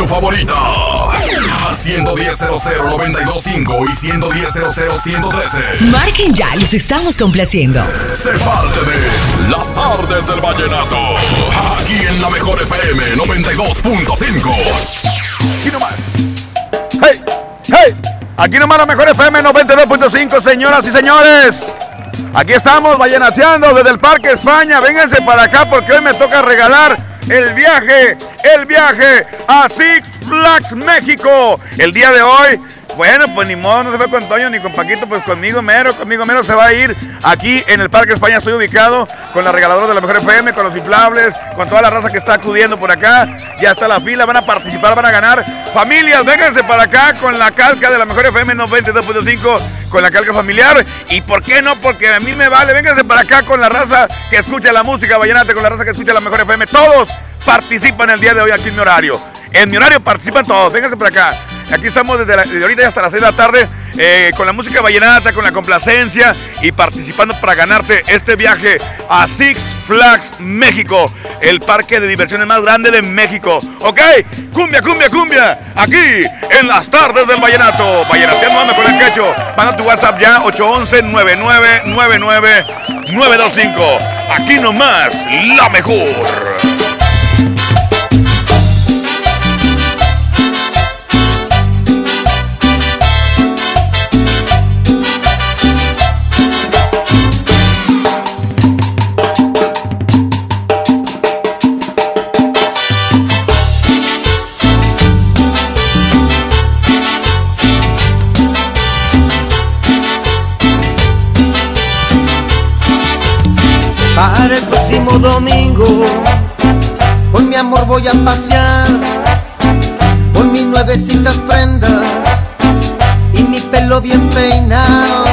tu favorita. Al 110.00.925 y 110.00.113. Marquen ya, los estamos complaciendo. Sé parte de Las tardes del vallenato. Aquí en la mejor FM 92.5. Aquí nomás. ¡Hey! ¡Hey! Aquí nomás la mejor FM 92.5, señoras y señores. Aquí estamos vallenateando desde el Parque España. Vénganse para acá porque hoy me toca regalar el viaje, el viaje a Six Flags México. El día de hoy bueno, pues ni modo, no se fue con Toño ni con Paquito, pues conmigo mero, conmigo mero se va a ir aquí en el Parque España. Estoy ubicado con la regaladora de la Mejor FM, con los inflables, con toda la raza que está acudiendo por acá. Ya está la fila, van a participar, van a ganar. Familias, vénganse para acá con la calca de la Mejor FM 92.5, con la calca familiar. ¿Y por qué no? Porque a mí me vale. Vénganse para acá con la raza que escucha la música vallenata, con la raza que escucha la Mejor FM. Todos participan el día de hoy aquí en mi horario. En mi horario participan todos. Vénganse para acá. Aquí estamos desde, ahorita hasta las 6 de la tarde eh, con la música vallenata, con la complacencia y participando para ganarte este viaje a Six Flags México, el parque de diversiones más grande de México. ¿Ok? Cumbia, cumbia, cumbia. Aquí en las tardes del vallenato. Vallenateando anda con el quecho. Manda tu WhatsApp ya 811-9999-925. Aquí nomás, la mejor. Próximo domingo, con mi amor voy a pasear, con mis nuevecitas prendas y mi pelo bien peinado.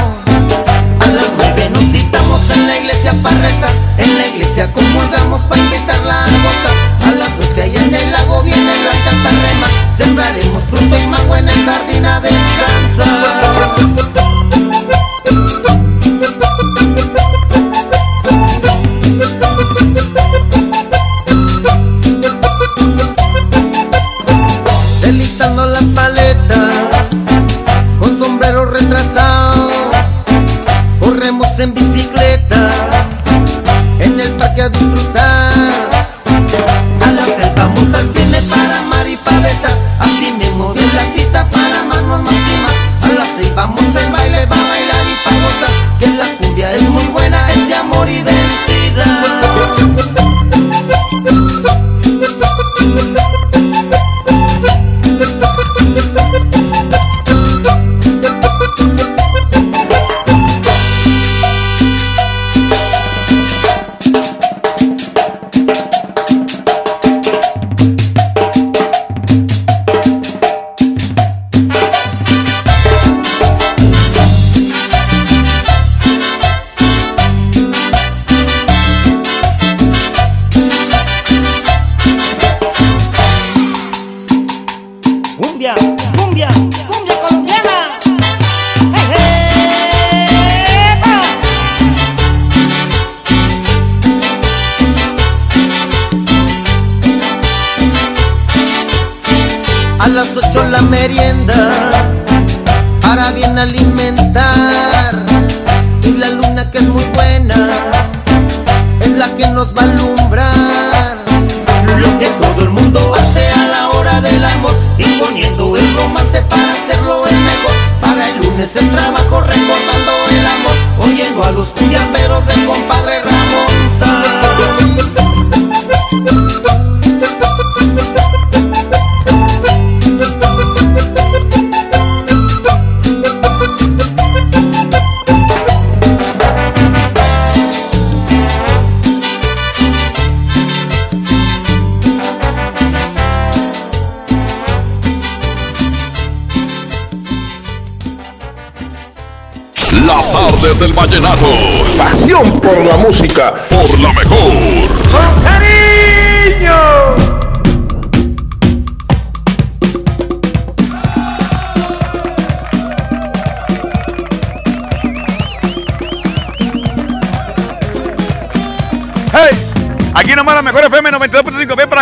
A las nueve nos citamos en la iglesia para rezar, en la iglesia comulgamos para invitar la gota. A las doce allá en el lago viene la casa rema, sembraremos fruto y mango en el jardín a descansar.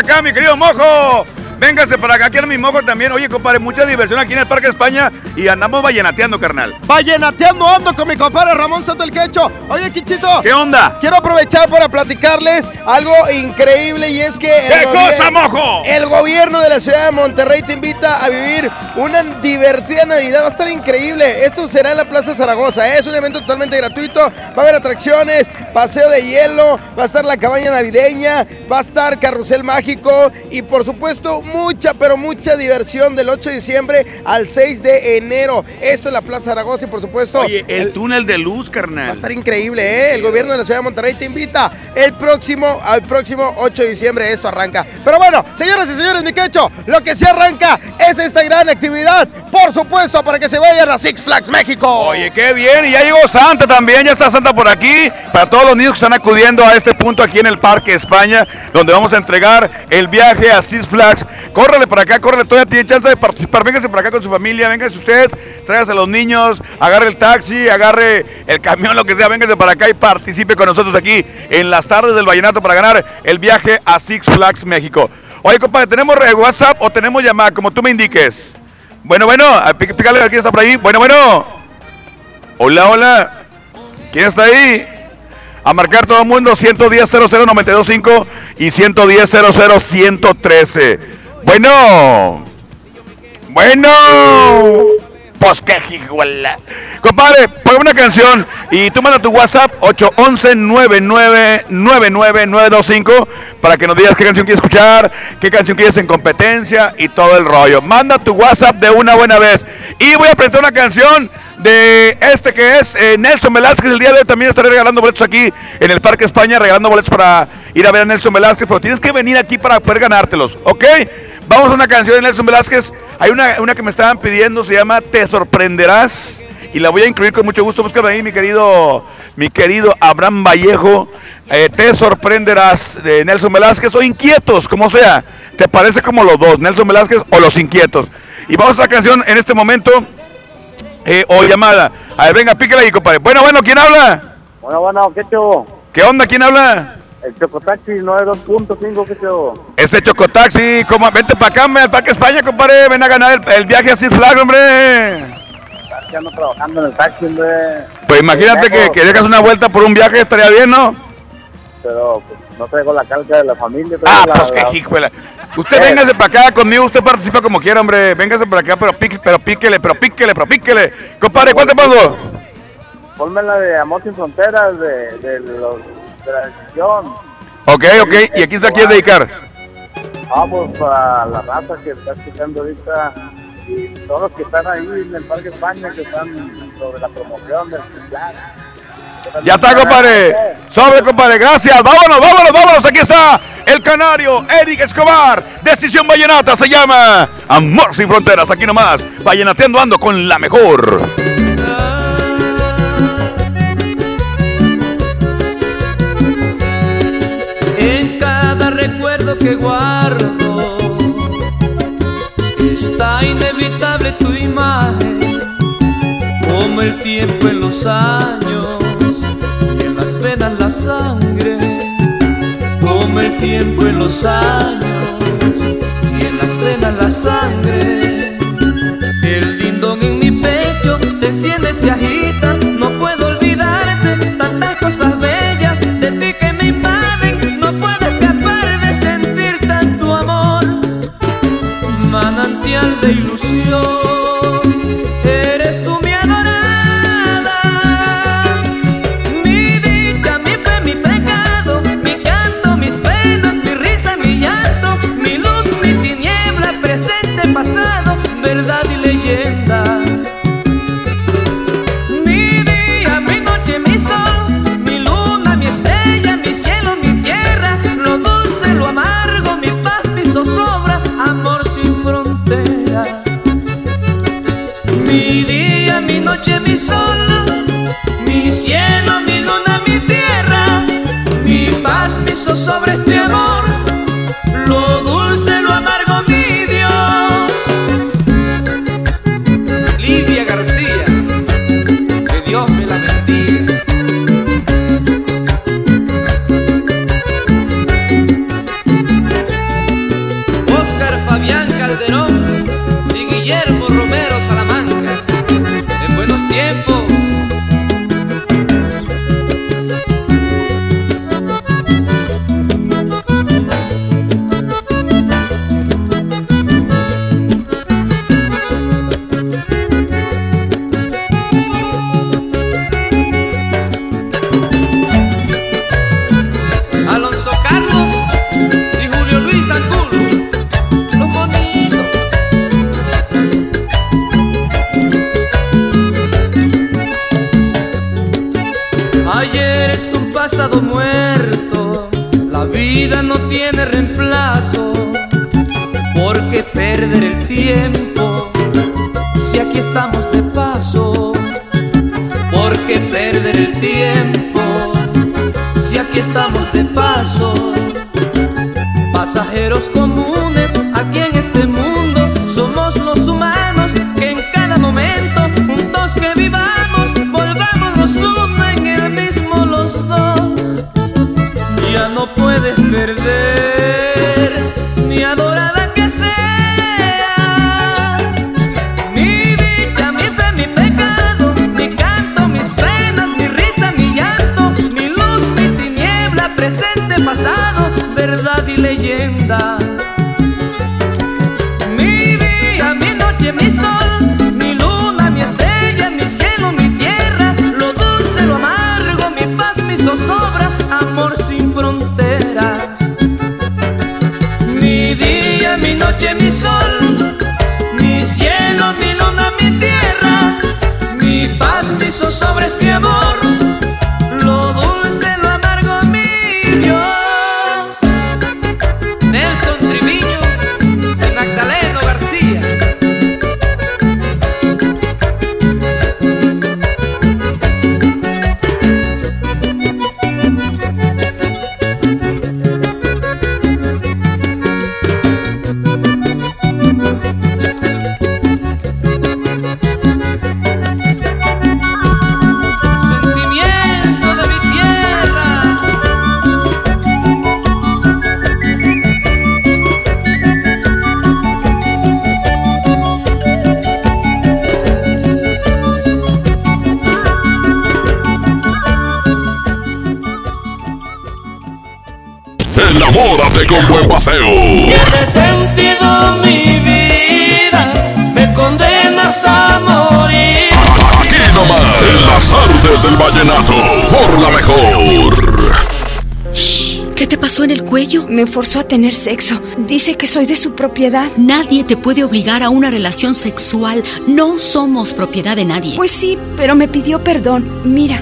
Acá, mi querido mojo. Véngase para acá, aquí en mi mojo también. Oye, compadre, mucha diversión aquí en el Parque España y andamos vallenateando, carnal. Vallenateando ando con mi compadre Ramón Soto el Quecho. Oye, Quichito. ¿Qué onda? Quiero aprovechar para platicarles algo increíble y es que... ¿Qué cosa, mojo? El gobierno de la ciudad de Monterrey te invita a vivir una divertida Navidad. Va a estar increíble. Esto será en la Plaza Zaragoza. ¿eh? Es un evento totalmente gratuito. Va a haber atracciones, paseo de hielo, va a estar la cabaña navideña, va a estar carrusel mágico y por supuesto mucha, pero mucha diversión del 8 de diciembre al 6 de enero. Esto en la Plaza Zaragoza y por supuesto... Oye, el, túnel de luz, carnal. Va a estar increíble, ¿eh? El gobierno de la ciudad de Monterrey te invita el próximo, al próximo 8 de diciembre. Esto arranca. Pero bueno, señoras y señores, mi quecho, lo que se arranca es esta gran actividad. Por supuesto, para que se vayan a Six Flags México. Oye, qué bien. Y ya llegó Santa también. Ya está Santa por aquí. Para todos los niños que están acudiendo a este punto aquí en el Parque España, donde vamos a entregar el viaje a Six Flags. Córrele para acá, córrele. Todavía tiene chance de participar. Véngase para acá con su familia. Véngase usted. Tráigase a los niños. Agarre el taxi. Agarre el camión, lo que sea. Véngase para acá y participe con nosotros aquí en las tardes del Vallenato para ganar el viaje a Six Flags México. Oye, compadre, ¿tenemos WhatsApp o tenemos llamada? Como tú me indiques. Bueno, bueno, pícale a quién está por ahí. Bueno, bueno. Hola, hola. ¿Quién está ahí? A marcar todo el mundo 110 00925 y 110 113 Bueno. Bueno. Pues qué jiguala. Compadre, pon una canción y tú manda tu WhatsApp 811-999925 para que nos digas qué canción quieres escuchar, qué canción quieres en competencia y todo el rollo. Manda tu WhatsApp de una buena vez. Y voy a presentar una canción de este que es eh, Nelson Velázquez. El día de hoy también estaré regalando boletos aquí en el Parque España, regalando boletos para ir a ver a Nelson Velázquez, pero tienes que venir aquí para poder ganártelos, ¿ok? Vamos a una canción de Nelson Velázquez. Hay una, una que me estaban pidiendo, se llama Te sorprenderás. Y la voy a incluir con mucho gusto. Búscame ahí, mi querido, mi querido Abraham Vallejo. Eh, te sorprenderás de Nelson Velázquez o Inquietos, como sea. Te parece como los dos, Nelson Velázquez o Los Inquietos. Y vamos a la canción en este momento. Eh, o llamada. A ver, venga, píquela ahí, compadre. Bueno, bueno, ¿quién habla? Bueno, bueno, ¿qué chulo? ¿Qué onda? ¿Quién habla? El Chocotaxi 92.5, ¿qué chulo? Ese Chocotaxi, como, vente para acá, hombre, al Parque España, compadre. Ven a ganar el, el viaje a Six Flags, hombre. Ando trabajando en el taxi, hombre. Pues imagínate que, que dejas una vuelta por un viaje, estaría bien, ¿no? Pero pues, no traigo la calca de la familia. Ah, la- pues la- qué hijuela. Usted véngase para acá conmigo, usted participa como quiera, hombre. Véngase para acá, pero, pique, pero píquele, pero píquele, pero píquele. Compadre, ¿cuál te pongo? Ponme la de Amor sin Fronteras, de, de, los, de la decisión. Ok, ok. ¿Y aquí se quieres dedicar? Pues para la raza que está escuchando ahorita y todos los que están ahí en el Parque España, que están sobre la promoción del plan. Ya está, compadre. Sobre, compadre. Gracias. Vámonos, vámonos, vámonos. Aquí está el canario Eric Escobar. Decisión Vallenata se llama Amor sin Fronteras. Aquí nomás. Vallenateando ando con la mejor. Que guardo está inevitable tu imagen, como el tiempo en los años y en las venas la sangre, como el tiempo en los años y en las venas la sangre. El lindón en mi pecho se enciende, se agita, este amor, con buen paseo. Tiene sentido mi vida, me condenas a morir. Aquí nomás, en las artes del vallenato, por la mejor. ¿Qué te pasó en el cuello? Me forzó a tener sexo. Dice que soy de su propiedad. Nadie te puede obligar a una relación sexual. No somos propiedad de nadie. Pues sí, pero me pidió perdón. Mira,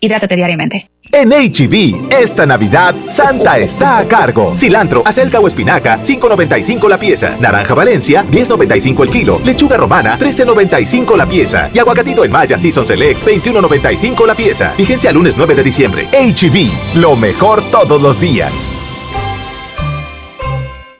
Hidrátate diariamente. En HB, esta Navidad, Santa está a cargo. Cilantro, acelga o espinaca, 5.95 la pieza. Naranja Valencia, 10.95 el kilo. Lechuga romana, 13.95 la pieza. Y aguacatito en Maya Season Select, 21.95 la pieza. Vigencia lunes 9 de diciembre. HB, lo mejor todos los días.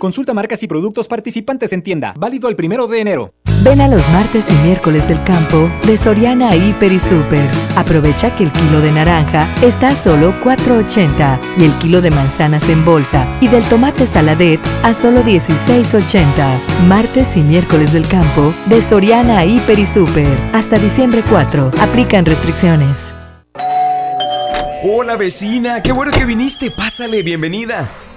Consulta marcas y productos participantes en tienda. Válido el primero de enero. Ven a los martes y miércoles del campo de Soriana Hiper y Super. Aprovecha que el kilo de naranja está a solo 4.80 y el kilo de manzanas en bolsa y del tomate saladet a solo 16.80. Martes y miércoles del campo de Soriana Hiper y Super. Hasta diciembre 4. Aplican restricciones. Hola vecina, qué bueno que viniste. Pásale, bienvenida.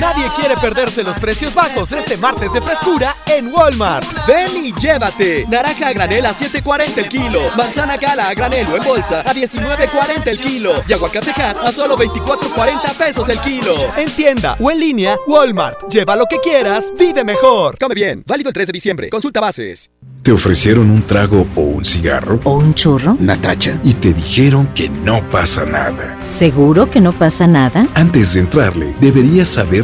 Nadie quiere perderse los precios bajos este martes de frescura en Walmart. Ven y llévate. Naranja a granel a 7.40 el kilo. Manzana gala a granel o en bolsa a 19.40 el kilo. Y aguacatejas a solo 24.40 pesos el kilo. En tienda o en línea, Walmart. Lleva lo que quieras, vive mejor. Come bien. Válido el 3 de diciembre. Consulta bases. ¿Te ofrecieron un trago o un cigarro? ¿O un churro? Natacha. Y te dijeron que no pasa nada. ¿Seguro que no pasa nada? Antes de entrarle, deberías saber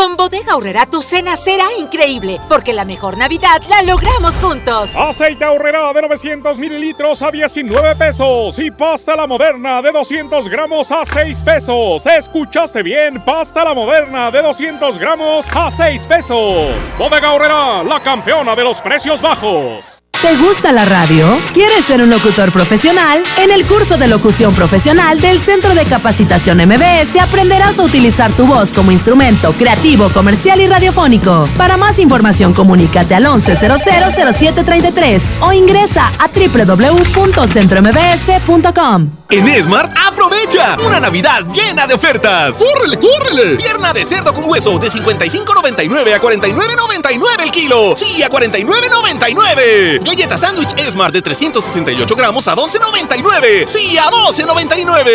Con Bodega Aurrera tu cena será increíble, porque la mejor Navidad la logramos juntos. Aceite Aurrera de 900 mililitros a 19 pesos y pasta la moderna de 200 gramos a 6 pesos. ¿Escuchaste bien? Pasta la moderna de 200 gramos a 6 pesos. Bodega Aurrera, la campeona de los precios bajos. ¿Te gusta la radio? ¿Quieres ser un locutor profesional? En el curso de locución profesional del Centro de Capacitación MBS aprenderás a utilizar tu voz como instrumento creativo, comercial y radiofónico. Para más información, comunícate al 11000733 o ingresa a www.centrombs.com. En Esmart, aprovecha una Navidad llena de ofertas. ¡Córrele, córrele! Pierna de cerdo con hueso de 55.99 a 49.99 el kilo. Sí, a 49.99. Galleta sándwich Esmart de 368 gramos a 12.99. Sí, a 12.99.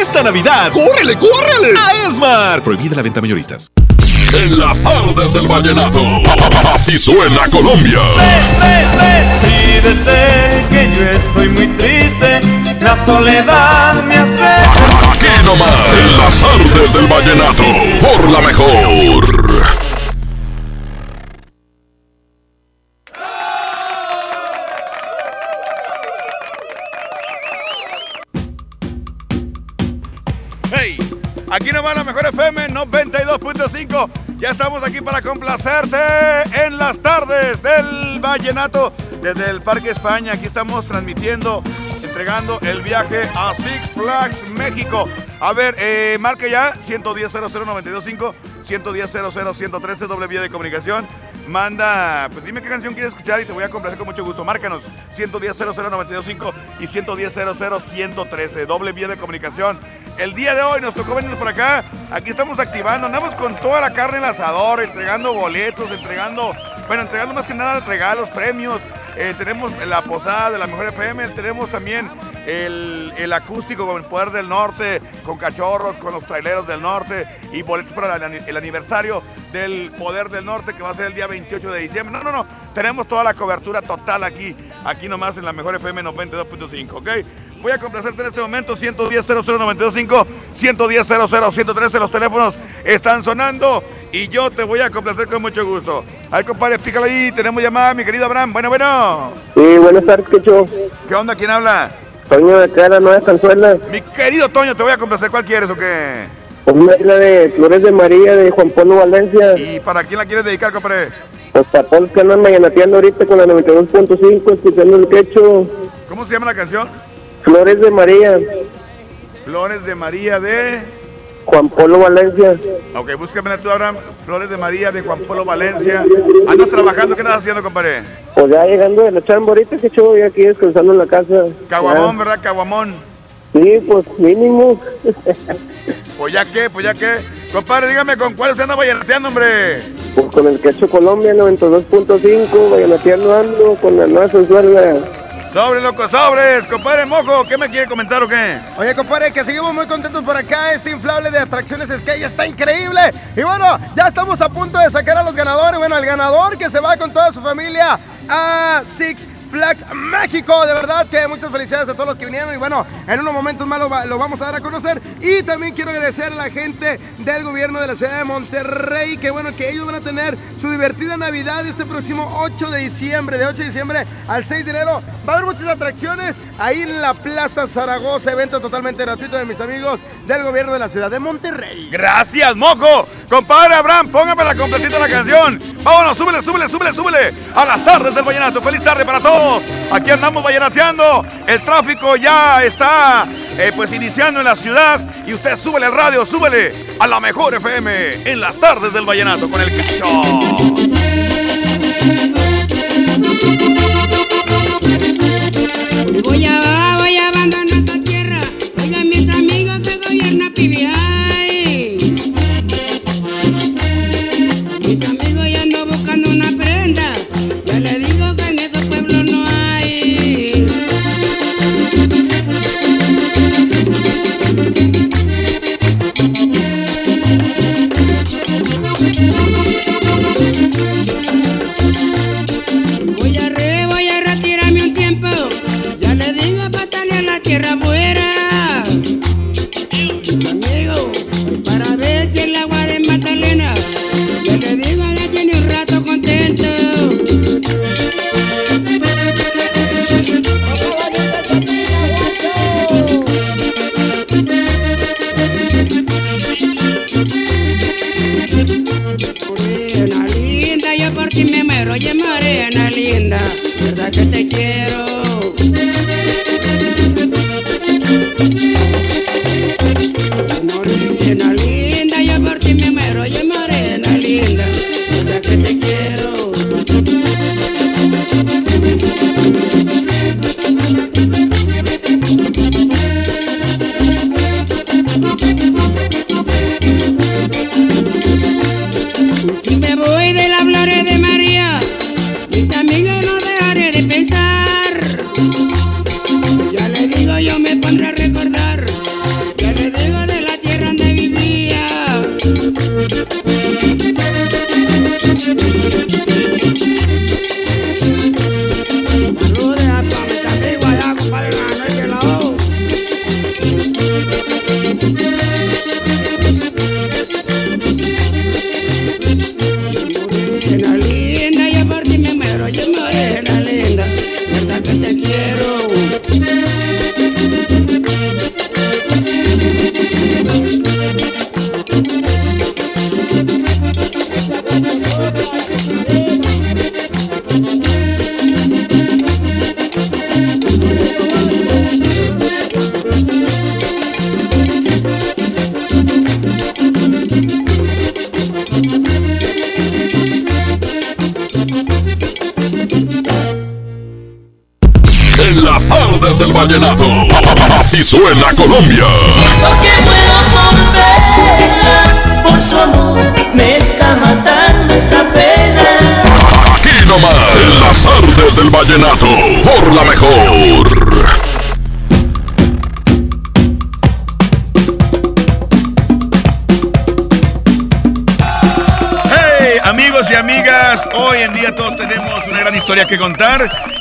Esta Navidad, ¡córrele, córrele! A Esmart. Prohibida la venta mayoristas. En las tardes del vallenato. Así suena Colombia. Pídete que yo estoy muy triste. La soledad me hace. Aquí nomás. En las tardes del vallenato. Por la mejor. Aquí nomás la mejor FM 92.5. Ya estamos aquí para complacerte en las tardes del Vallenato desde el Parque España. Aquí estamos transmitiendo, entregando el viaje a Six Flags México. A ver, eh, marque ya 110 00925 110 113 doble vía de comunicación. Manda, pues dime qué canción quieres escuchar y te voy a complacer con mucho gusto. Márcanos 110 00925 y 110 113 doble vía de comunicación. El día de hoy nos tocó venirnos por acá. Aquí estamos activando, andamos con toda la carne en asador, entregando boletos, entregando, bueno, entregando más que nada regalos, premios. Eh, tenemos la posada de la mejor FM, tenemos también el, el acústico con el Poder del Norte, con cachorros, con los traileros del norte y boletos para el, ani- el aniversario del Poder del Norte que va a ser el día 28 de diciembre. No, no, no, tenemos toda la cobertura total aquí, aquí nomás en la mejor FM 92.5, ¿ok? Voy a complacerte en este momento, 110 00925, 110 113, los teléfonos están sonando y yo te voy a complacer con mucho gusto. Ay, compadre, pícale ahí, tenemos llamada, mi querido Abraham. Bueno, bueno. Sí, buenas tardes, Quecho. ¿Qué onda? ¿Quién habla? Toño de de la Nueva Canzuela. Mi querido Toño, te voy a complacer. ¿Cuál quieres o qué? Una isla de Flores de María de Juan Pablo Valencia. ¿Y para quién la quieres dedicar, compadre? Pues para todos los que andan mañanateando ahorita con la 92.5, escuchando el Quecho. ¿Cómo se llama la canción? Flores de María, Flores de María de... Juan Pablo Valencia. Ok, búscame tú, Abraham. Flores de María de Juan Pablo Valencia. ¿Andas trabajando? ¿Qué andas haciendo, compadre? Pues ya llegando de la chamba ahorita, Quecho, ya aquí descansando en la casa. Caguamón, ¿verdad? Caguamón. Sí, pues mínimo. Pues ya qué, pues ya qué. Compadre, dígame con cuál se anda vallenateando, hombre. pues con el Quecho Colombia 92.5, mañanateando ando con la Nueva Canzuela. Sobre, loco, sobres. Compadre Mojo, ¿qué me quiere comentar o qué? Oye, compadre, que seguimos muy contentos por acá. Este inflable de atracciones Sky está increíble. Y bueno, ya estamos a punto de sacar a los ganadores. Bueno, el ganador que se va con toda su familia a Six Flags México. De verdad que muchas felicidades a todos los que vinieron. Y bueno, en unos momentos más lo, va- lo vamos a dar a conocer. Y también quiero agradecer a la gente del gobierno de la ciudad de Monterrey. Que bueno, que ellos van a tener su divertida Navidad este próximo 8 de diciembre. De 8 de diciembre al 6 de enero. Va a haber muchas atracciones ahí en la Plaza Zaragoza. Evento totalmente gratuito de mis amigos del gobierno de la ciudad de Monterrey. Gracias, Mojo. Compadre Abraham, póngame la completita la canción. Vámonos, súbele, súbele, súbele, súbele. A las tardes del vallenato. Feliz tarde para todos. Aquí andamos vallenateando. El tráfico ya está eh, pues iniciando en la ciudad. Y usted súbele al radio, súbele a la mejor FM en las tardes del vallenato con el cacho. Voy a, voy a abandonar esta tierra. Oigan mis amigos que gobierna PBI. Así suena Colombia. Siento que puedo volver, por solos me está matando esta pena. Aquí nomás, en las artes del vallenato, por la mejor. Hey, amigos y amigas, hoy en día todos tenemos una gran historia que contar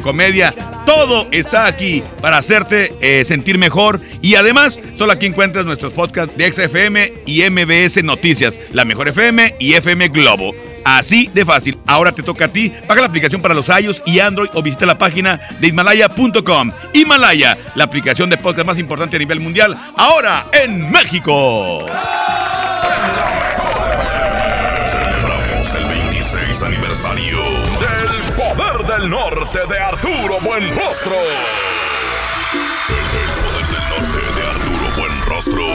comedia. Todo está aquí para hacerte eh, sentir mejor. Y además, solo aquí encuentras nuestros podcasts de XFM y MBS Noticias, la mejor FM y FM Globo. Así de fácil. Ahora te toca a ti. Paga la aplicación para los iOS y Android o visita la página de Himalaya.com. Himalaya, la aplicación de podcast más importante a nivel mundial, ahora en México. Celebramos el 26 aniversario del del Norte de Arturo Buenrostro. El Poder del Norte de Arturo Buenrostro.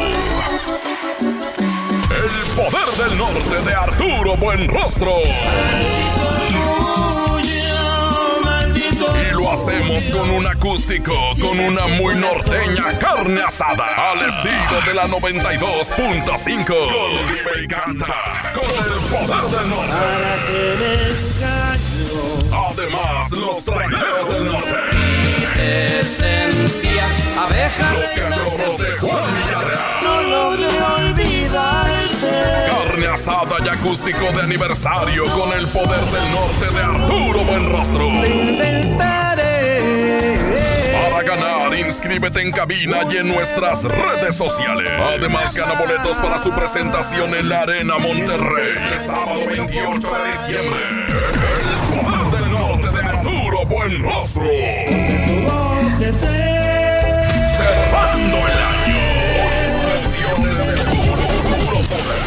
El Poder del Norte de Arturo Buenrostro. Y lo hacemos con un acústico, con una muy norteña carne asada, al estilo de la 92.5. Con y canta, con el poder del norte. Además, los traileros del norte. Te sentías abeja. Los cachorros de Juan Villarreal. No logré olvidarte. Carne asada y acústico de aniversario con el poder del norte de Arturo Buenrostro. Para ganar, inscríbete en cabina y en nuestras redes sociales. Además, gana boletos para su presentación en la Arena Monterrey. Este sábado 28 de diciembre. Arturo Buenrostro. Cerrando el año. Versiones de puro poder.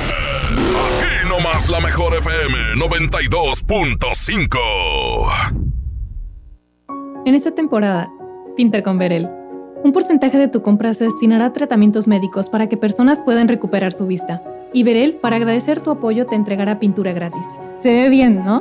Aquí nomás la mejor FM 92.5. En esta temporada, pinta con Verel. Un porcentaje de tu compra se destinará a tratamientos médicos para que personas puedan recuperar su vista. Y Verel, para agradecer tu apoyo, te entregará pintura gratis. Se ve bien, ¿no?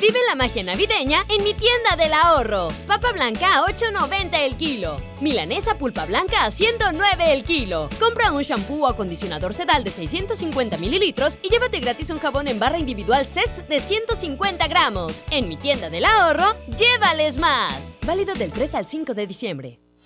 Vive la magia navideña en mi tienda del ahorro. Papa blanca a 8.90 el kilo. Milanesa pulpa blanca a 109 el kilo. Compra un shampoo o acondicionador sedal de 650 mililitros y llévate gratis un jabón en barra individual Cest de 150 gramos. En mi tienda del ahorro, llévales más. Válido del 3 al 5 de diciembre.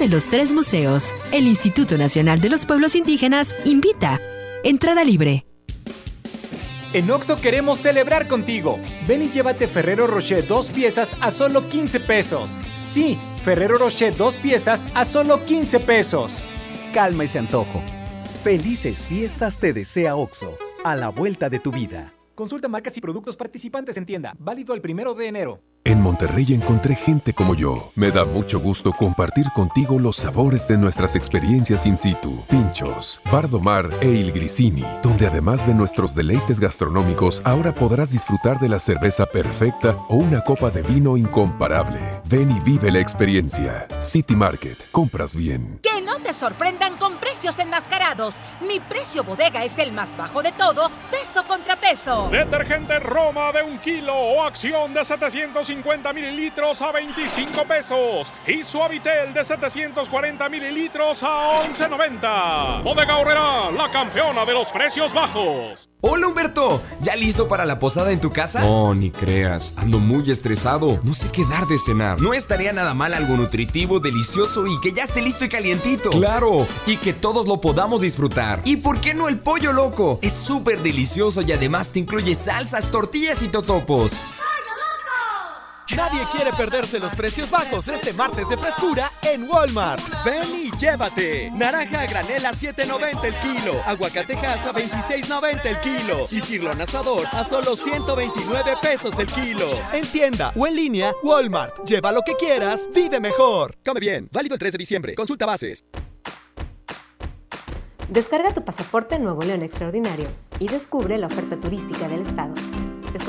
de los tres museos. El Instituto Nacional de los Pueblos Indígenas invita. Entrada libre. En Oxo queremos celebrar contigo. Ven y llévate Ferrero Rocher dos piezas a solo 15 pesos. Sí, Ferrero Rocher dos piezas a solo 15 pesos. Calma ese antojo. Felices fiestas te desea Oxo. a la vuelta de tu vida. Consulta marcas y productos participantes en tienda. Válido el primero de enero. En Monterrey encontré gente como yo. Me da mucho gusto compartir contigo los sabores de nuestras experiencias in situ. Pinchos, Bardo Mar e Il Grisini, donde además de nuestros deleites gastronómicos, ahora podrás disfrutar de la cerveza perfecta o una copa de vino incomparable. Ven y vive la experiencia. City Market, compras bien. Que no te sorprendan con precios enmascarados. Mi precio bodega es el más bajo de todos, peso contra peso. Detergente Roma de un kilo o acción de 750 mililitros a 25 pesos. Y Suavitel de 740 mililitros a 11.90. Bodega Horrera, la campeona de los precios bajos. Hola Humberto, ¿ya listo para la posada en tu casa? No, ni creas, ando muy estresado. No sé qué dar de cenar. No estaría nada mal algo nutritivo, delicioso y que ya esté listo y calientito. Claro, y que todos lo podamos disfrutar. ¿Y por qué no el pollo loco? Es súper delicioso y además te incluye salsas, tortillas y totopos. Nadie quiere perderse los precios bajos este martes de frescura en Walmart. Ven y llévate. Naranja a granel a 7.90 el kilo. Aguacatejas a 26.90 el kilo. Y cirlón asador a solo 129 pesos el kilo. En tienda o en línea, Walmart. Lleva lo que quieras, vive mejor. Come bien. Válido el 3 de diciembre. Consulta bases. Descarga tu pasaporte Nuevo León Extraordinario y descubre la oferta turística del estado.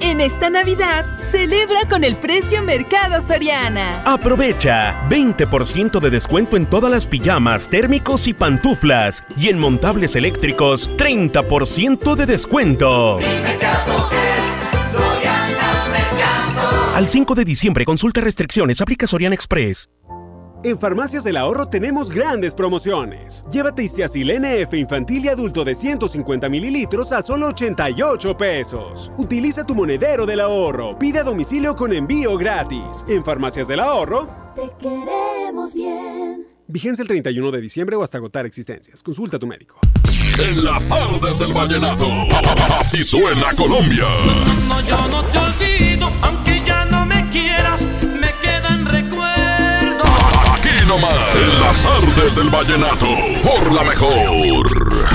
En esta Navidad, celebra con el precio Mercado Soriana. Aprovecha 20% de descuento en todas las pijamas, térmicos y pantuflas. Y en montables eléctricos, 30% de descuento. Al 5 de diciembre, consulta restricciones, aplica Soriana Express. En Farmacias del Ahorro tenemos grandes promociones. Llévate Istiazil NF infantil y adulto de 150 mililitros a solo 88 pesos. Utiliza tu monedero del ahorro. Pide a domicilio con envío gratis. En Farmacias del Ahorro. Te queremos bien. Vigencia el 31 de diciembre o hasta agotar existencias. Consulta a tu médico. En las tardes del vallenato. Así suena Colombia. No, yo no te olvido, aunque ya no me quieras, me quedan recuerdos. Nomás, en las tardes del vallenato, por la mejor.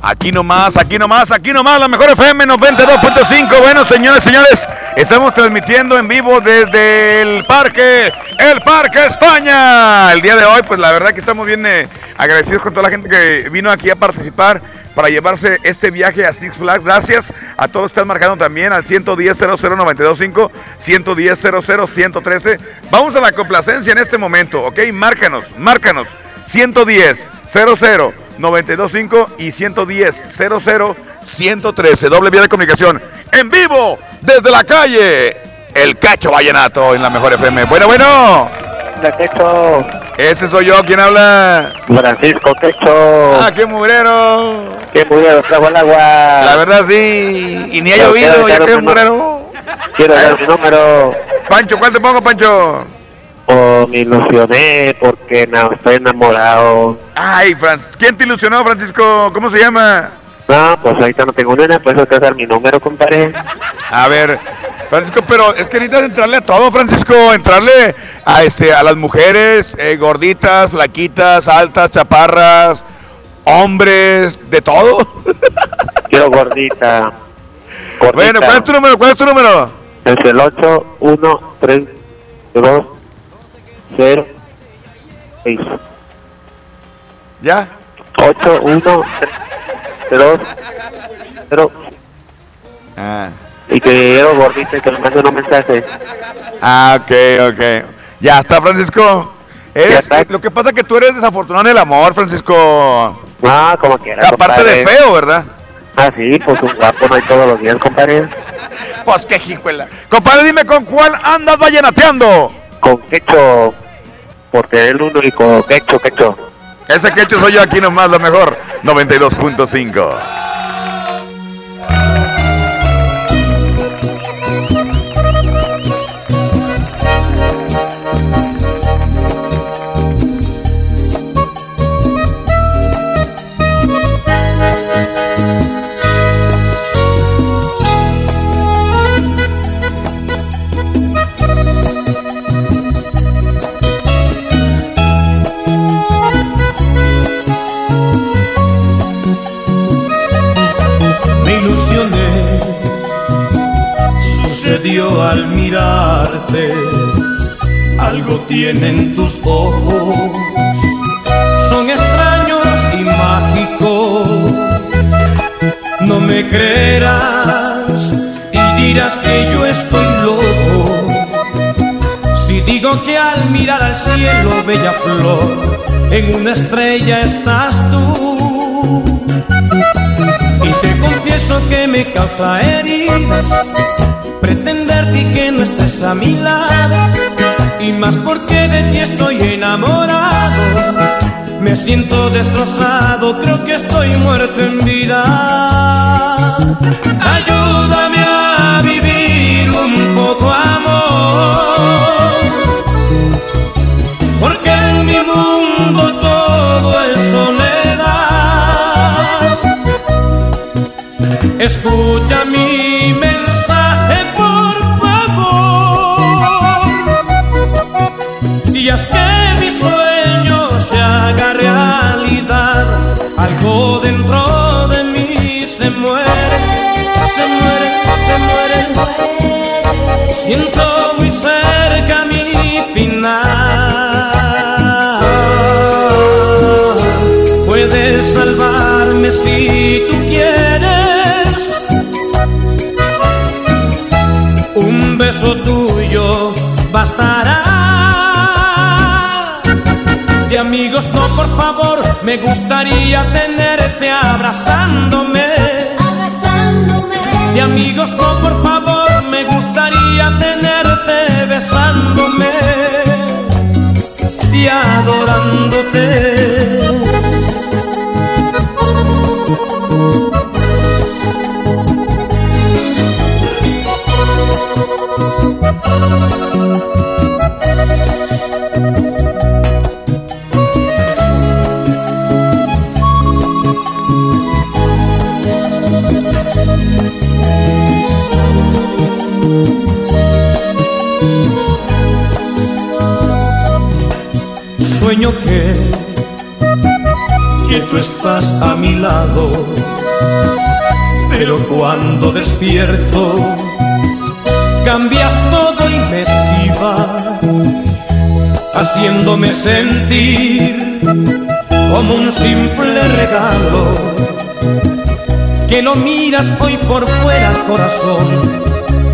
Aquí nomás, aquí nomás, aquí nomás, la mejor FM 92.5. Bueno, señores, señores, estamos transmitiendo en vivo desde el parque, el Parque España. El día de hoy, pues la verdad que estamos bien eh, agradecidos con toda la gente que vino aquí a participar para llevarse este viaje a Six Flags. Gracias a todos que están marcando también al 110 00925, 110 113. Vamos a la complacencia en este momento, ¿ok? Márcanos, márcanos. 110 00 925 y 110 00 113. Doble vía de comunicación en vivo desde la calle. El Cacho Vallenato en la mejor FM. Bueno, bueno. Quecho. Ese soy yo, ¿quién habla? Francisco Quecho. Ah, qué mugrero. Qué mugrero, trago el agua. La verdad sí. Y ni ha llovido, ya que mugrero. Quiero dar su número. Pancho, ¿cuál te pongo, Pancho? Oh, me ilusioné porque no, estoy enamorado. Ay, Franz, ¿quién te ilusionó, Francisco? ¿Cómo se llama? No, pues ahorita no tengo nena, pues hay que dar mi número, compadre. A ver, Francisco, pero es que necesitas entrarle a todo, Francisco, entrarle a este a las mujeres, eh, gorditas, flaquitas, altas, chaparras, hombres, de todo. Quiero gordita. Bueno, ¿cuál es tu número? ¿Cuál es tu número? Es el 8, 1, 3, 2, 0, 6. ¿Ya? 8, 1, 2, 0. Ah. Y que quiero gordita y que le mande unos mensajes. Ah, ok, ok. Ya está, Francisco. Eres- Lo que pasa es que tú eres desafortunado en el amor, Francisco. Ah, como quiera, Aparte de compadre. feo, ¿verdad? Ah, sí, pues un guapo no hay todos los días, compadre. Pues qué jijuela. Compadre, dime con cuál andas vallenateando. Con quecho, por tener el único quecho, quecho. Ese quecho soy yo aquí nomás, lo mejor. 92.5. al mirarte, algo tienen tus ojos, son extraños y mágicos, no me creerás y dirás que yo estoy loco, si digo que al mirar al cielo, bella flor, en una estrella estás tú. Y te confieso que me causa heridas Y que no estés a mi lado. Y más porque de ti estoy enamorado. Me siento destrozado, creo que estoy muerto en vida. Ayúdame a vivir un poco amor. Porque en mi mundo todo es soledad. Escucha mi amigos no, por favor, me gustaría tenerte abrazándome. De amigos no, por favor, me gustaría tenerte besándome y adorándote. Despierto cambias todo y me esquivas, haciéndome sentir como un simple regalo, que lo miras hoy por fuera corazón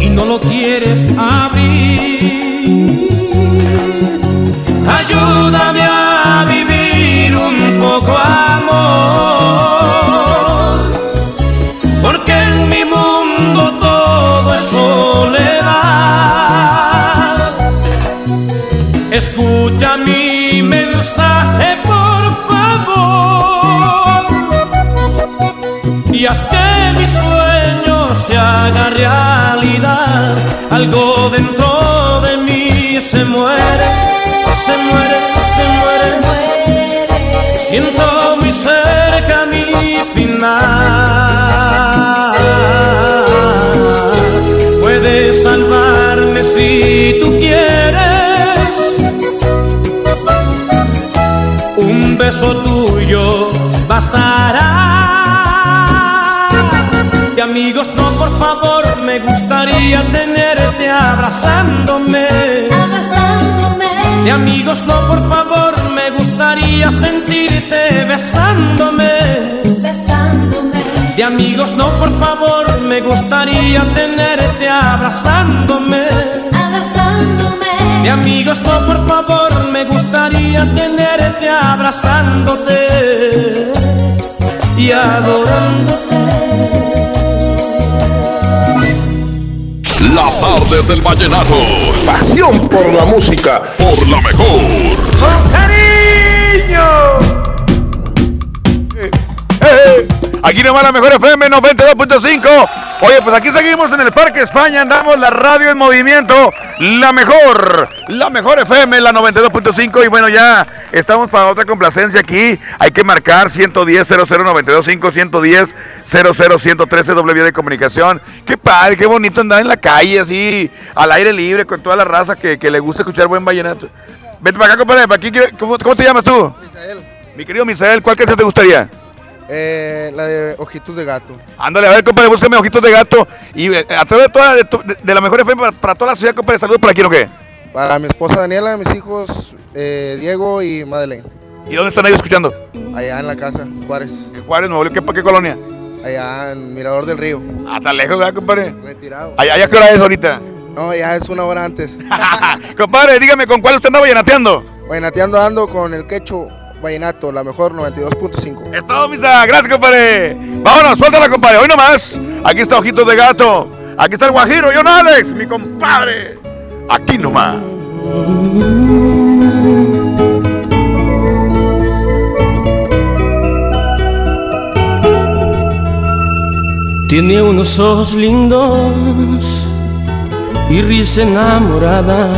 y no lo quieres abrir. Ayúdame a Escucha mi mensaje, por favor, y haz que mi sueño se haga realidad. Algo dentro de mí se muere se muere, se muere. Siento muy cerca bastará. Y amigos, no, por favor, me gustaría tenerte abrazándome. De amigos, no, por favor, me gustaría sentirte besándome. De amigos, no, por favor, me gustaría tenerte abrazándome. Mi amigos, no, por favor, me gustaría tenerte abrazándote y adorándote. Las tardes del vallenato. Pasión por la música. Por la mejor. ¡Con cariño! Eh, Aquí nomás la mejor FM 92.5. Oye, pues aquí seguimos en el Parque España, andamos la radio en movimiento, la mejor, la mejor FM, la 92.5 y bueno, ya estamos para otra complacencia aquí. Hay que marcar 110 00925 110 00113 W de comunicación. Qué padre, qué bonito andar en la calle así, al aire libre con toda la raza que, que le gusta escuchar buen vallenato. Vete para acá, compadre, para aquí, ¿cómo, cómo te llamas tú? Misael. Mi querido Misael, ¿cuál canción te gustaría? Eh, la de Ojitos de Gato. Ándale, a ver, compadre, búscame ojitos de gato. Y eh, a través de, toda, de, de- la mejor FM para, para toda la ciudad, compadre, saludos por aquí, ¿o qué? Para mi esposa Daniela, mis hijos eh, Diego y Madeleine. ¿Y dónde están ellos escuchando? Allá en la casa, Juárez. En Juárez, Nuevo León, ¿qué, qué colonia? Allá en Mirador del Río. Ah, tan lejos, ¿verdad, compadre? Retirado. ¿Allá, allá qué hora es ahorita? No, ya es una hora antes. compadre, dígame, ¿con cuál usted anda vallenateando? Vallenateando ando con el quecho vallenato, la mejor 92.5. Es todo, misa. Gracias, compadre. Vámonos, suéltala, compadre. Hoy nomás. Aquí está Ojitos de Gato. Aquí está el Guajiro, John Alex, mi compadre. Aquí nomás. Tiene unos ojos lindos y risa enamorada.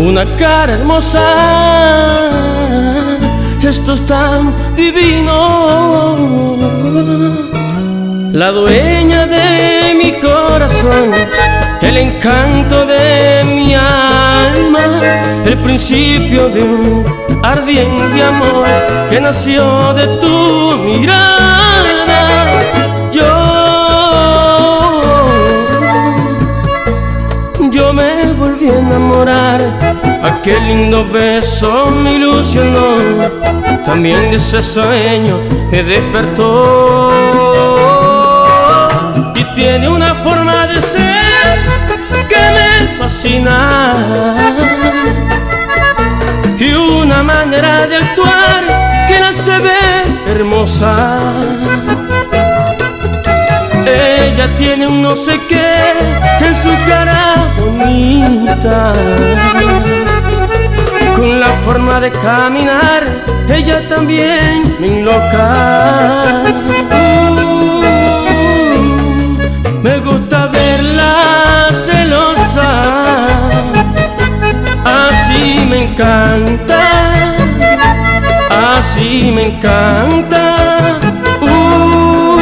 Una cara hermosa, esto es tan divino. La dueña de mi corazón, el encanto de mi alma, el principio de un ardiente amor que nació de tu mirada. Yo, yo me volví a enamorar, aquel lindo beso me ilusionó, también de ese sueño me despertó. Y tiene una forma de ser que me fascina y una manera de actuar que la se ve hermosa. Ella tiene un no sé qué en su cara bonita. Con la forma de caminar, ella también me enloca. Uh, me gusta verla celosa, así me encanta, así me encanta. Uh,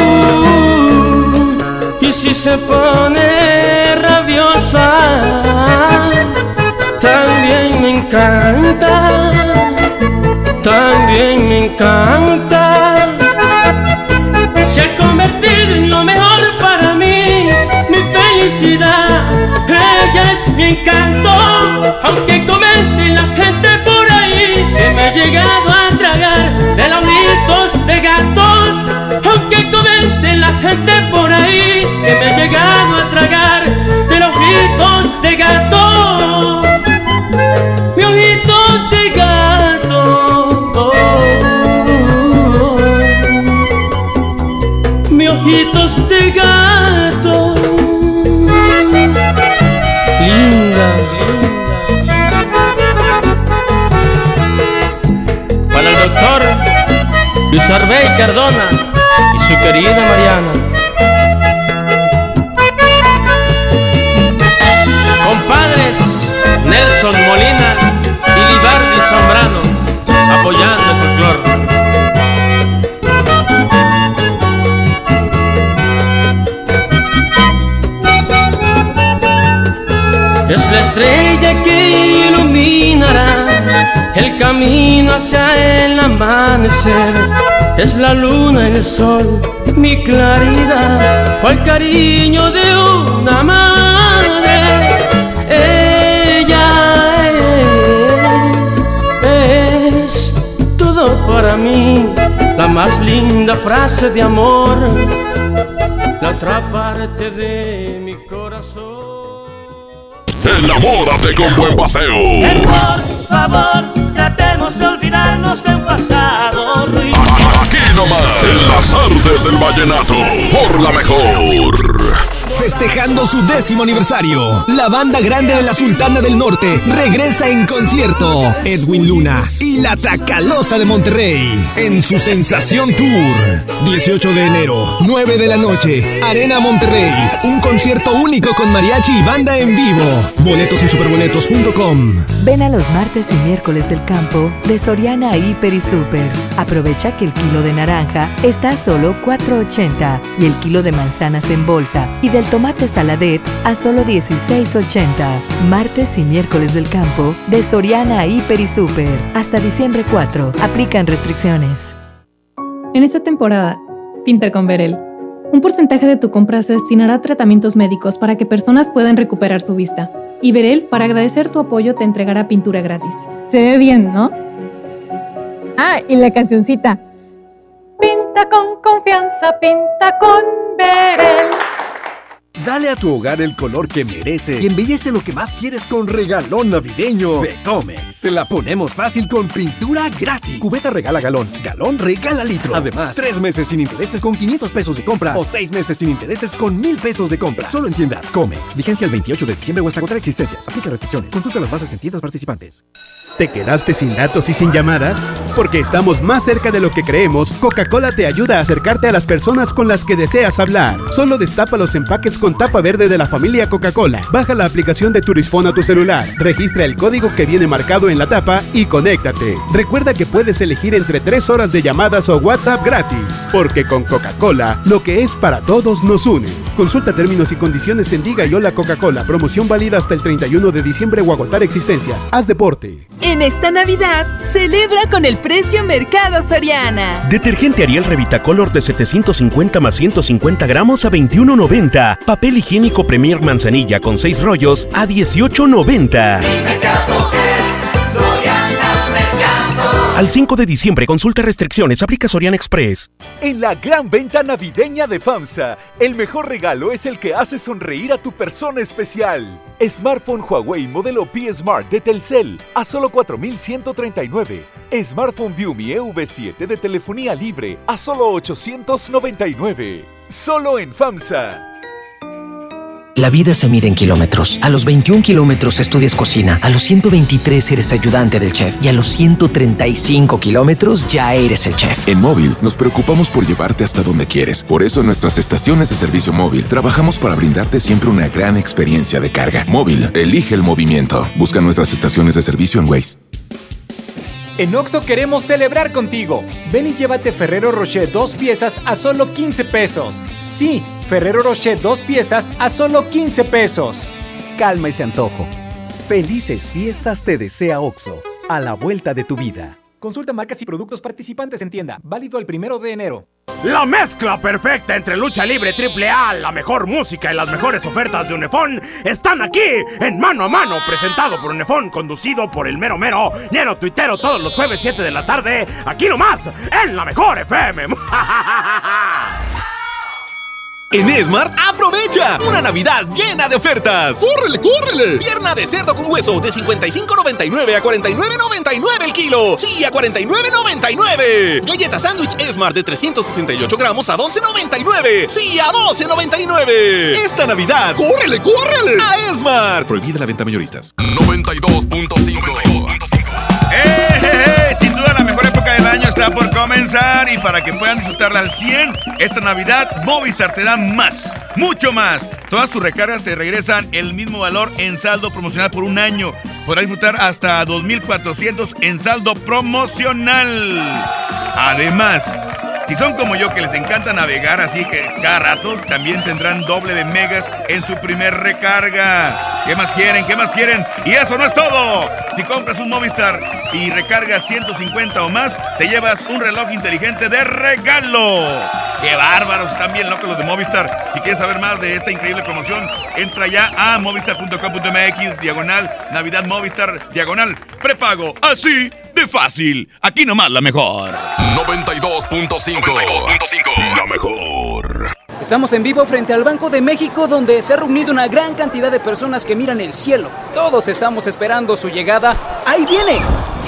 y si se pone rabiosa, también me encanta, también me encanta. Se ha convertido en lo mejor para mí, mi felicidad. Ella es mi encanto, aunque comente la gente por ahí que me he llegado a Luis Arbey Cardona y su querida Mariana. Compadres Nelson Molina y Libardi Zambrano apoyando el folclor. Es la estrella que iluminará el camino hacia el amanecer. Es la luna, el sol, mi claridad, o el cariño de una madre. Ella es, es todo para mí, la más linda frase de amor, la otra parte de mi corazón. Enamórate con buen paseo. Por favor, tratemos de olvidarnos del pasado ruido. Aquí nomás, en las artes del vallenato, por la mejor. Festejando su décimo aniversario, la banda grande de la Sultana del Norte regresa en concierto. Edwin Luna y la Tracalosa de Monterrey en su Sensación Tour. 18 de enero, 9 de la noche, Arena Monterrey. Un concierto único con mariachi y banda en vivo. Boletos en superboletos.com. Ven a los martes y miércoles del campo de Soriana Hiper y Super. Aprovecha que el kilo de naranja está a solo 4.80 y el kilo de manzanas en bolsa y del tomate saladet a solo 16.80. Martes y miércoles del campo de Soriana Hiper y Super. Hasta diciembre 4. Aplican restricciones. En esta temporada, pinta con Verel. Un porcentaje de tu compra se destinará a tratamientos médicos para que personas puedan recuperar su vista. Y Verel, para agradecer tu apoyo, te entregará pintura gratis. Se ve bien, ¿no? Ah, y la cancioncita. Pinta con confianza, pinta con Verel. Dale a tu hogar el color que merece y embellece lo que más quieres con regalón navideño de Comex. Te la ponemos fácil con pintura gratis. Cubeta regala galón, galón regala litro. Además, tres meses sin intereses con 500 pesos de compra o seis meses sin intereses con 1000 pesos de compra. Solo en tiendas Comex. Vigencia el 28 de diciembre o hasta existencias. Aplica restricciones. Consulta las bases en tiendas participantes. ¿Te quedaste sin datos y sin llamadas? Porque estamos más cerca de lo que creemos, Coca-Cola te ayuda a acercarte a las personas con las que deseas hablar. Solo destapa los empaques con tapa verde de la familia Coca-Cola. Baja la aplicación de Turisfón a tu celular, registra el código que viene marcado en la tapa y conéctate. Recuerda que puedes elegir entre 3 horas de llamadas o WhatsApp gratis. Porque con Coca-Cola, lo que es para todos nos une. Consulta términos y condiciones en Diga y Hola Coca-Cola. Promoción válida hasta el 31 de diciembre o agotar existencias. Haz deporte. En esta Navidad, celebra con el precio Mercado Soriana. Detergente Ariel Revita Color de 750 más 150 gramos a 21.90. Papel higiénico Premier Manzanilla con 6 rollos a 18.90. Al 5 de diciembre, consulta restricciones, aplica Sorian Express. En la gran venta navideña de FAMSA, el mejor regalo es el que hace sonreír a tu persona especial. Smartphone Huawei modelo P Smart de Telcel a solo 4.139. Smartphone Viumi EV7 de telefonía libre a solo 899. Solo en FAMSA. La vida se mide en kilómetros. A los 21 kilómetros estudias cocina, a los 123 eres ayudante del chef y a los 135 kilómetros ya eres el chef. En móvil nos preocupamos por llevarte hasta donde quieres. Por eso en nuestras estaciones de servicio móvil trabajamos para brindarte siempre una gran experiencia de carga. Móvil, elige el movimiento. Busca nuestras estaciones de servicio en Waze. En Oxo queremos celebrar contigo. Ven y llévate Ferrero Rocher dos piezas a solo 15 pesos. Sí, Ferrero Rocher dos piezas a solo 15 pesos. Calma ese antojo. Felices fiestas te desea OXO, a la vuelta de tu vida. Consulta marcas y productos participantes en tienda. Válido el primero de enero. La mezcla perfecta entre lucha libre triple A, la mejor música y las mejores ofertas de Unefón están aquí en Mano a Mano, presentado por Unefón, conducido por el mero mero, lleno tuitero todos los jueves 7 de la tarde, aquí nomás, en la mejor FM. En Esmart, aprovecha una Navidad llena de ofertas. ¡Córrele, córrele! Pierna de cerdo con hueso de 55.99 a 49.99 el kilo. Sí, a 49.99. Galleta sándwich Esmart de 368 gramos a 12.99. Sí, a 12.99. Esta Navidad, ¡córrele, córrele! A Esmart. Prohibida la venta mayoristas. 92.5. ¡Eh, eh, eh! Por comenzar y para que puedan disfrutarla al 100, esta Navidad Movistar te da más, mucho más. Todas tus recargas te regresan el mismo valor en saldo promocional por un año. Podrás disfrutar hasta 2.400 en saldo promocional. Además, si son como yo que les encanta navegar así que cada rato, también tendrán doble de megas en su primer recarga. ¿Qué más quieren? ¿Qué más quieren? Y eso no es todo. Si compras un Movistar y recargas 150 o más, te llevas un reloj inteligente de regalo. ¡Qué bárbaros! Están bien locos los de Movistar. Si quieres saber más de esta increíble promoción, entra ya a movistar.com.mx, diagonal, Navidad Movistar, diagonal, prepago. Así de fácil. Aquí nomás la mejor. 92.5. La mejor. Estamos en vivo frente al Banco de México donde se ha reunido una gran cantidad de personas que miran el cielo. Todos estamos esperando su llegada. ¡Ahí viene!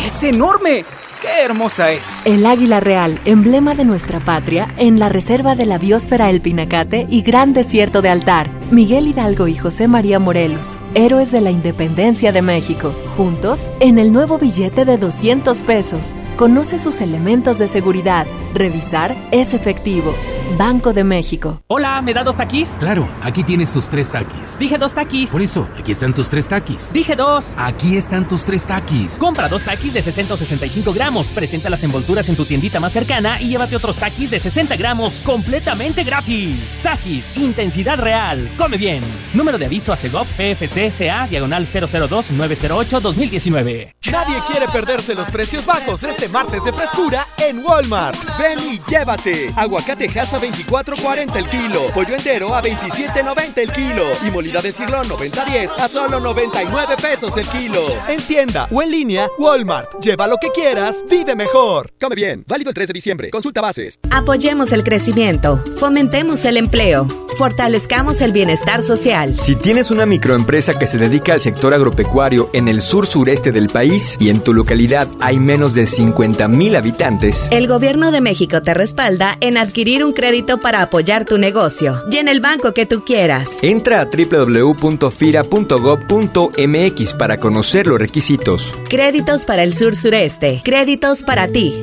¡Es enorme! ¡Qué hermosa es! El águila real, emblema de nuestra patria, en la reserva de la biosfera El Pinacate y Gran Desierto de Altar. Miguel Hidalgo y José María Morelos, héroes de la independencia de México. Juntos, en el nuevo billete de 200 pesos. Conoce sus elementos de seguridad. Revisar es efectivo. Banco de México. Hola, ¿me da dos taquis? Claro, aquí tienes tus tres taquis. Dije dos taquis. Por eso, aquí están tus tres taquis. Dije dos. Aquí están tus tres taquis. Compra dos taquis de 60 o 65 gramos. Presenta las envolturas en tu tiendita más cercana y llévate otros taquis de 60 gramos completamente gratis. Taquis, intensidad real. Come bien. Número de aviso a CEGOP PFC CA diagonal 002-908-2019. Nadie quiere perderse los precios bajos este martes de frescura en Walmart. Ven y llévate. Aguacate Hass a 24.40 el kilo. Pollo entero a 27.90 el kilo. Y molida de cirlón 90.10 a solo 99 pesos el kilo. En tienda o en línea, Walmart. Lleva lo que quieras, vive mejor. Come bien. Válido el 3 de diciembre. Consulta bases. Apoyemos el crecimiento. Fomentemos el empleo. Fortalezcamos el bienestar social. Si tienes una microempresa que se dedica al sector agropecuario en el sur sureste del país y en tu localidad hay menos de 50 mil habitantes, El gobierno de México te respalda en adquirir un crédito para apoyar tu negocio y en el banco que tú quieras. entra a www.fira.gov.mx para conocer los requisitos. Créditos para el sur sureste. Créditos para ti.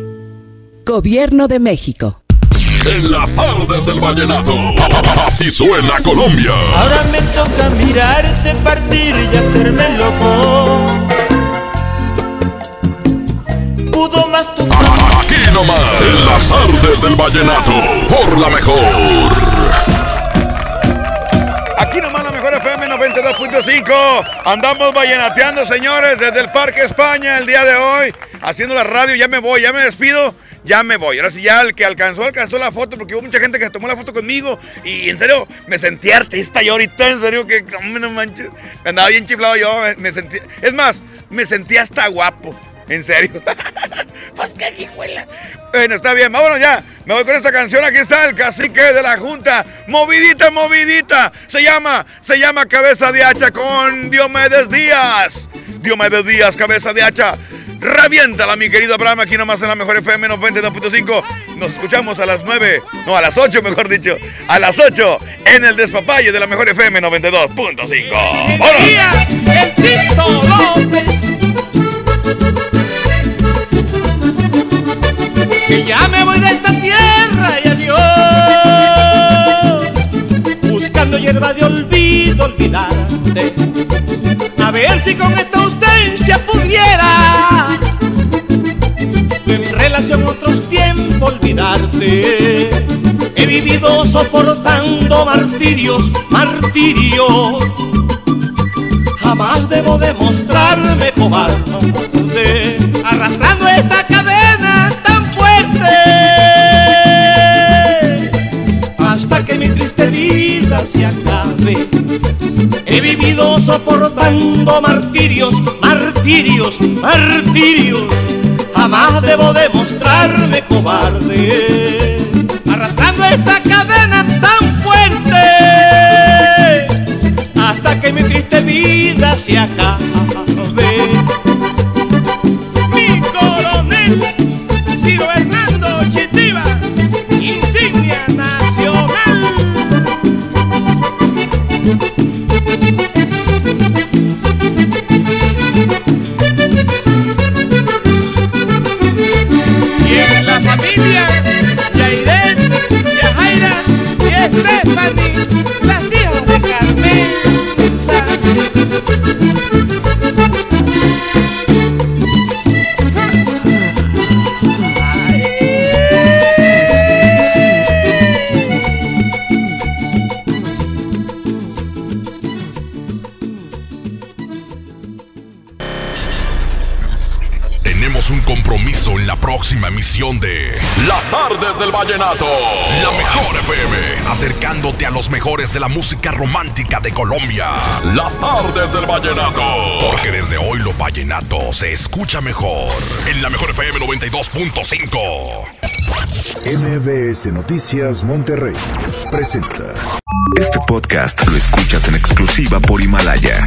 Gobierno de México. En las tardes del vallenato. Así suena Colombia. Ahora me toca mirarte partir y hacerme loco. Pudo más tu Aquí nomás. En las tardes del vallenato. Por la mejor. Aquí nomás la mejor FM 92.5. Andamos vallenateando, señores, desde el Parque España el día de hoy. Haciendo la radio, ya me voy, ya me despido. Ya me voy. Ahora sí, ya el que alcanzó, alcanzó la foto, porque hubo mucha gente que tomó la foto conmigo. Y en serio, me sentí artista yo ahorita, en serio, que no manches. Andaba bien chiflado yo, me, me sentí. Es más, me sentí hasta guapo. En serio. pues qué hijuela. Bueno, está bien, vámonos ya. Me voy con esta canción. Aquí está el cacique de la Junta. Movidita, movidita. Se llama, se llama Cabeza de Hacha con Diomedes Díaz. Diomedes Díaz, Cabeza de Hacha. Reviéntala, mi querido Abraham, aquí nomás en la mejor FM 92.5. Nos escuchamos a las 9, no, a las 8, mejor dicho. A las 8 en el despapalle de la mejor FM 92.5. ¡Vámonos! el Tito López. Que ya me voy de esta tierra y adiós. Hierba de olvido, olvidarte. A ver si con esta ausencia pudiera. En relación a otros tiempos olvidarte. He vivido soportando martirios, martirios. Jamás debo demostrarme cobarde, arrastrando He vivido soportando martirios, martirios, martirios. Jamás debo demostrarme cobarde, arrastrando esta cadena tan fuerte hasta que mi triste vida se acabe. De Las Tardes del Vallenato. La mejor FM, acercándote a los mejores de la música romántica de Colombia. Las Tardes del Vallenato. Porque desde hoy lo vallenato se escucha mejor. En la mejor FM 92.5. MBS Noticias Monterrey presenta. Este podcast lo escuchas en exclusiva por Himalaya.